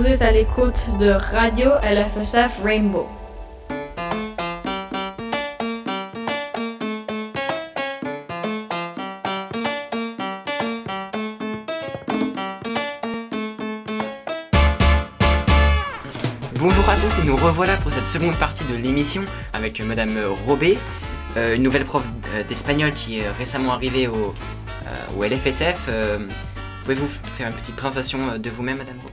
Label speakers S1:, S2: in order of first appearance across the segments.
S1: Vous êtes à l'écoute de Radio LFSF Rainbow.
S2: Bonjour à tous et nous revoilà pour cette seconde partie de l'émission avec Madame Robé, euh, une nouvelle prof euh, d'espagnol qui est récemment arrivée au, euh, LFSF. Pouvez-vous faire une petite présentation de vous-même, Madame Robé?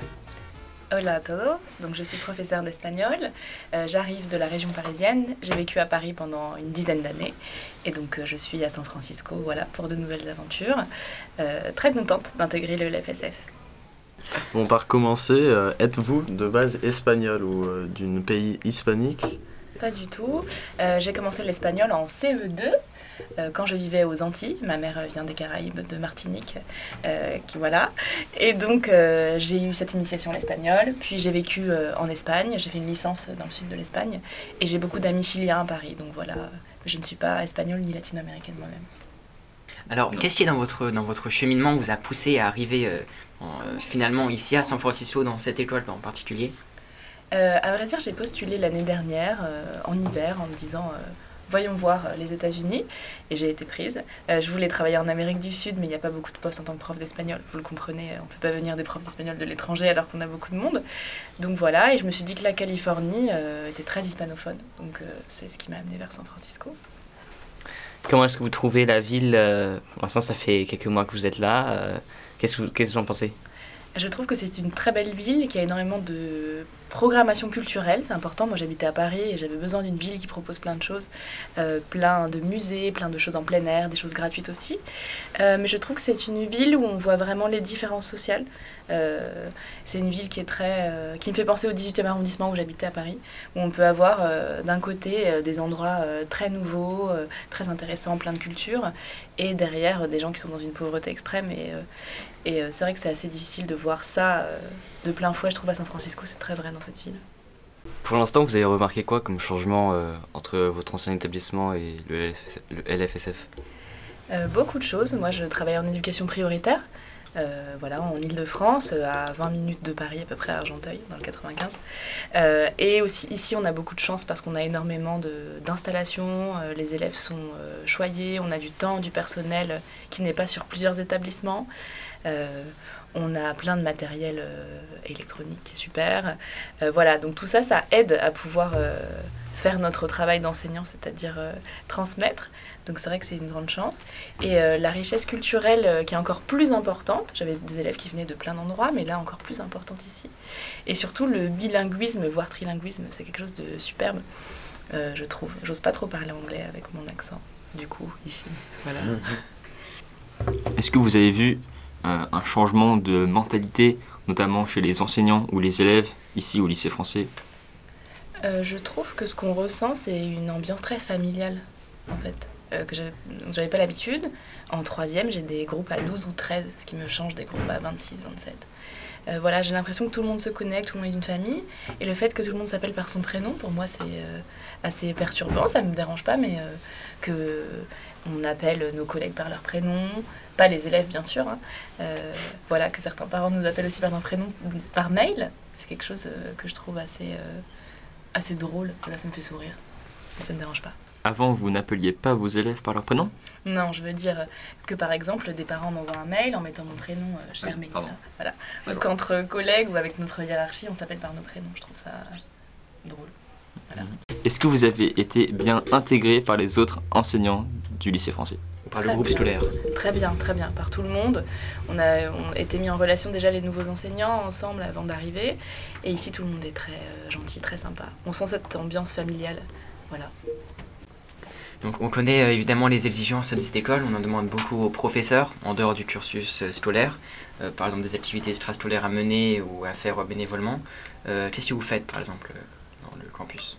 S3: Hola a todos, donc je suis professeure d'espagnol, Euh, j'arrive de la région parisienne, j'ai vécu à Paris pendant une dizaine d'années. Et donc euh, je suis à San Francisco voilà, pour de nouvelles aventures. Euh, très contente d'intégrer le LFSF.
S4: Bon, par commencer, êtes-vous de base espagnol ou euh, d'un pays hispanique?
S3: Pas du tout, Euh, j'ai commencé l'espagnol en CE2 euh, quand je vivais aux Antilles, ma mère vient des Caraïbes, de Martinique, euh, qui voilà. Et donc j'ai eu cette initiation à l'espagnol, puis j'ai vécu en Espagne, j'ai fait une licence dans le sud de l'Espagne, et j'ai beaucoup d'amis chiliens à Paris, donc voilà, je ne suis pas espagnole ni latino-américaine moi-même.
S2: Alors, qu'est-ce qui dans votre, dans votre cheminement vous a poussé à arriver en, finalement ici à San Francisco, dans cette école en particulier?
S3: Euh, à vrai dire, j'ai postulé l'année dernière, euh, en hiver, en me disant euh, voyons voir euh, les États-Unis, et j'ai été prise. Je voulais travailler en Amérique du Sud, mais il n'y a pas beaucoup de postes en tant que prof d'espagnol. Vous le comprenez, on ne peut pas venir des profs d'espagnol de l'étranger alors qu'on a beaucoup de monde. Donc voilà, et je me suis dit que la Californie était très hispanophone, donc c'est ce qui m'a amené vers San Francisco.
S5: Comment est-ce que vous trouvez la ville Pour l'instant, ça fait quelques mois que vous êtes là. Qu'est-ce que vous, qu'est-ce que vous en pensez?
S3: Je trouve que c'est une très belle ville qui a énormément de programmation culturelle, c'est important. Moi j'habitais à Paris et j'avais besoin d'une ville qui propose plein de choses, euh, plein de musées, plein de choses en plein air, des choses gratuites aussi. Euh, mais je trouve que c'est une ville où on voit vraiment les différences sociales. Euh, c'est une ville qui est très, qui me fait penser au 18e arrondissement où j'habitais à Paris, où on peut avoir d'un côté des endroits très nouveaux, très intéressants, plein de culture, et derrière des gens qui sont dans une pauvreté extrême et et c'est vrai que c'est assez difficile de voir ça de plein fouet, je trouve, à San Francisco, c'est très vrai dans cette ville.
S6: Pour l'instant, vous avez remarqué quoi comme changement euh, entre votre ancien établissement et le, LFS le LFSF
S3: Euh, beaucoup de choses. Moi, je travaille en éducation prioritaire, euh, voilà, en Ile-de-France, à 20 minutes de Paris, à peu près à Argenteuil, dans le 95. Euh, et aussi, ici, on a beaucoup de chance parce qu'on a énormément d'installations, les élèves sont choyés, on a du temps, du personnel qui n'est pas sur plusieurs établissements. On a plein de matériel euh, électronique qui est super. Euh, voilà, donc tout ça, ça aide à pouvoir euh, faire notre travail d'enseignant, c'est-à-dire euh, transmettre. Donc c'est vrai que c'est une grande chance. Et euh, la richesse culturelle euh, qui est encore plus importante, j'avais des élèves qui venaient de plein d'endroits, mais là encore plus importante ici. Et surtout le bilinguisme, voire trilinguisme, c'est quelque chose de superbe, euh, je trouve. J'ose pas trop parler anglais avec mon accent, du coup, ici. Voilà.
S6: Est-ce que vous avez vu euh, un changement de mentalité, notamment chez les enseignants ou les élèves, ici au lycée français
S3: Euh, je trouve que ce qu'on ressent, c'est une ambiance très familiale, en fait, euh, que j'avais pas l'habitude. En troisième, j'ai des groupes à 12 ou 13, ce qui me change des groupes à 26, 27. Euh, voilà, j'ai l'impression que tout le monde se connecte, tout le monde est une famille. Et le fait que tout le monde s'appelle par son prénom, pour moi, c'est euh, assez perturbant. Ça me dérange pas, mais euh, que on appelle nos collègues par leur prénom, pas les élèves, bien sûr. hein. Euh, voilà, que certains parents nous appellent aussi par leur prénom, par mail. C'est quelque chose euh, que je trouve assez, euh, assez drôle. Là, ça me fait sourire. Ça me dérange pas.
S6: Avant, vous n'appeliez pas vos élèves par leur prénom?
S3: Non, je veux dire que par exemple, des parents m'envoient un mail en mettant mon prénom, euh, cher
S6: Oui,
S3: Mélissa. Voilà. Donc entre collègues ou avec notre hiérarchie, on s'appelle par nos prénoms. Je trouve ça drôle.
S6: Est-ce que vous avez été bien intégré par les autres enseignants du lycée français
S2: Ou par le
S3: Très
S2: groupe
S3: bien.
S2: scolaire
S3: Très bien, très bien, par tout le monde. On a on été mis en relation déjà les nouveaux enseignants ensemble avant d'arriver. Et ici, tout le monde est très euh, gentil, très sympa. On sent cette ambiance familiale. Voilà.
S2: Donc on connaît euh, évidemment les exigences de cette école, on en demande beaucoup aux professeurs en dehors du cursus euh, scolaire, Euh, par exemple des activités extrascolaires à mener ou à faire bénévolement. Euh, Qu'est-ce que vous faites par exemple dans le campus?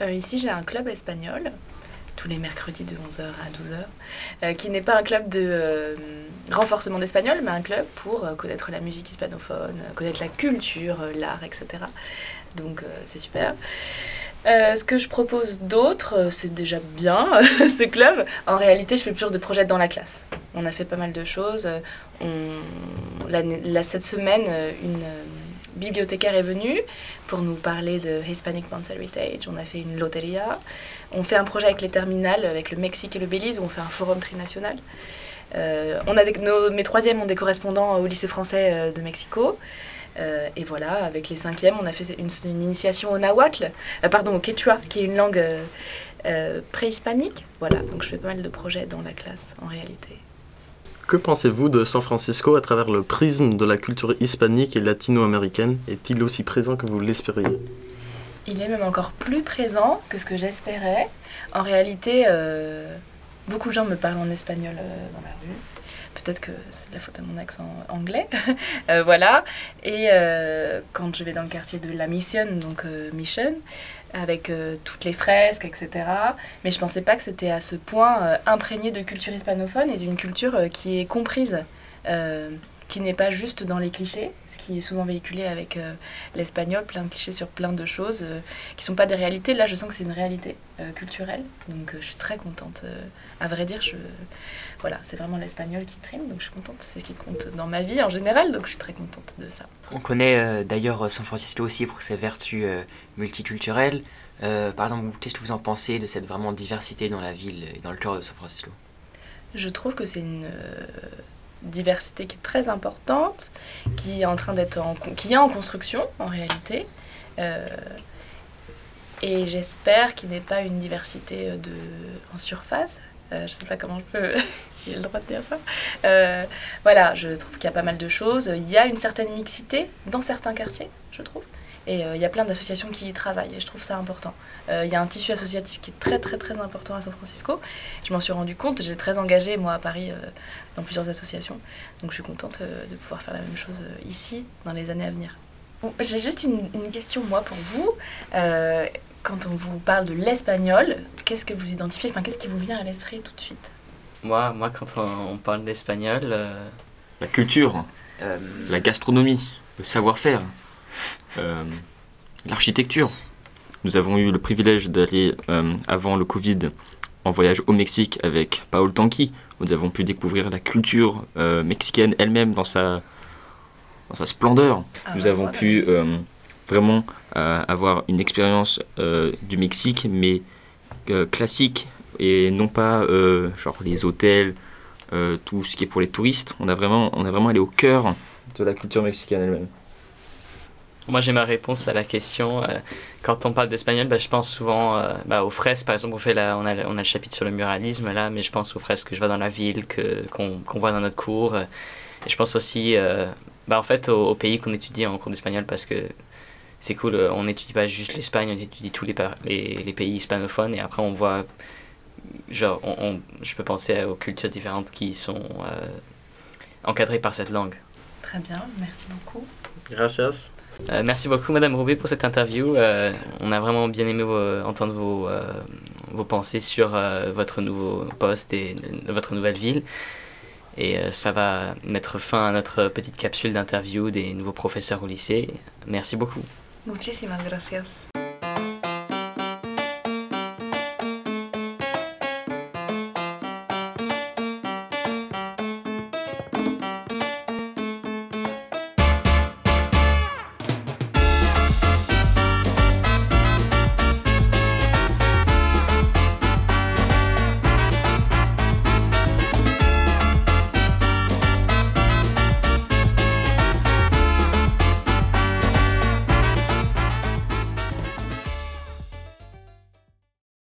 S3: Euh, ici, j'ai un club espagnol, tous les mercredis de 11h à 12h, euh, qui n'est pas un club de euh, renforcement d'espagnol, mais un club pour connaître la musique hispanophone, connaître la culture, l'art, etc. Donc, c'est super. Ce que je propose d'autre, c'est déjà bien, ce club. En réalité, je fais plus de projets dans la classe. On a fait pas mal de choses. Cette semaine, une, bibliothécaire est venu pour nous parler de Hispanic Month Heritage. On a fait une loteria. On fait un projet avec les terminales, avec le Mexique et le Belize, où on fait un forum trinational. Euh, on a des- nos- mes troisièmes ont des correspondants au lycée français euh, de Mexico. Euh, et voilà, avec les cinquièmes, on a fait une, initiation au nahuatl, pardon, au quechua, qui est une langue préhispanique. Voilà, donc je fais pas mal de projets dans la classe en réalité.
S4: Que pensez-vous de San Francisco à travers le prisme de la culture hispanique et latino-américaine Est-il aussi présent que vous l'espériez?
S3: Il est même encore plus présent que ce que j'espérais. En réalité, euh, beaucoup de gens me parlent en espagnol euh, dans la rue. Peut-être que c'est de la faute à mon accent anglais. Euh, voilà. Et quand je vais dans le quartier de La Mission, donc Mission, avec euh, toutes les fresques, etc. Mais je pensais pas que c'était à ce point euh, imprégné de culture hispanophone et d'une culture euh, qui est comprise. Qui n'est pas juste dans les clichés, ce qui est souvent véhiculé avec euh, l'espagnol, plein de clichés sur plein de choses euh, qui sont pas des réalités. Là, je sens que c'est une réalité euh, culturelle, donc je suis très contente. à vrai dire, je, voilà, c'est vraiment l'espagnol qui prime, donc je suis contente. C'est ce qui compte dans ma vie en général, donc je suis très contente de ça.
S2: On connaît d'ailleurs San Francisco aussi pour ses vertus multiculturelles. Par exemple, qu'est-ce que vous en pensez de cette vraiment diversité dans la ville et dans le cœur de San Francisco?
S3: Je trouve que c'est une diversité qui est très importante, qui est en train d'être qui est en construction en réalité. Euh, et j'espère qu'il n'est pas une diversité euh, de, en surface. Euh, je ne sais pas comment je peux, si j'ai le droit de dire ça. Voilà, je trouve qu'il y a pas mal de choses. Il y a une certaine mixité dans certains quartiers, je trouve. Et euh, il y a plein d'associations qui y travaillent et je trouve ça important. Euh, il y a un tissu associatif qui est très très très important à San Francisco. Je m'en suis rendu compte, j'ai très engagée moi à Paris euh, dans plusieurs associations. Donc je suis contente euh, de pouvoir faire la même chose euh, ici dans les années à venir. Bon, J'ai juste une, une question moi pour vous. Euh, quand on vous parle de l'espagnol, qu'est-ce que vous identifiez? Enfin, qu'est-ce qui vous vient à l'esprit tout de suite?
S5: Moi, moi, quand on, on parle d'espagnol, euh,
S6: La culture,
S2: Euh,
S6: la gastronomie, le savoir-faire, l'architecture. Nous avons eu le privilège d'aller, euh, avant le Covid, en voyage au Mexique avec Paul Tanqui. Nous avons pu découvrir la culture euh, mexicaine elle-même dans sa, dans sa splendeur.
S3: Ah,
S6: Nous avons pu euh, vraiment euh, avoir une expérience euh, du Mexique, mais euh, classique, et non pas euh, genre les hôtels, euh, tout ce qui est pour les touristes. On a vraiment, on a vraiment allé au cœur de la culture mexicaine elle-même.
S5: Moi, j'ai ma réponse à la question. Euh, quand on parle d'espagnol, bah, je pense souvent euh, bah, aux fresques. Par exemple, on, fait la, on, a, on a le chapitre sur le muralisme là, mais je pense aux fresques que je vois dans la ville, que, qu'on, qu'on voit dans notre cours. Euh, Et je pense aussi euh, bah, en fait, au, au pays qu'on étudie en cours d'espagnol parce que c'est cool. On n'étudie pas juste l'Espagne, on étudie tous les, par- les, les pays hispanophones et après on voit. Genre, on, on- je peux penser aux cultures différentes qui sont euh, encadrées par cette langue.
S3: Très bien, merci beaucoup.
S4: Gracias.
S5: Euh, merci beaucoup, Madame Roubaix, pour cette interview. Euh, on a vraiment bien aimé vos- entendre vos, euh, vos pensées sur euh, votre nouveau poste et votre nouvelle ville. Et euh, ça va mettre fin à notre petite capsule d'interview des nouveaux professeurs au lycée. Merci beaucoup.
S3: Muchísimas gracias.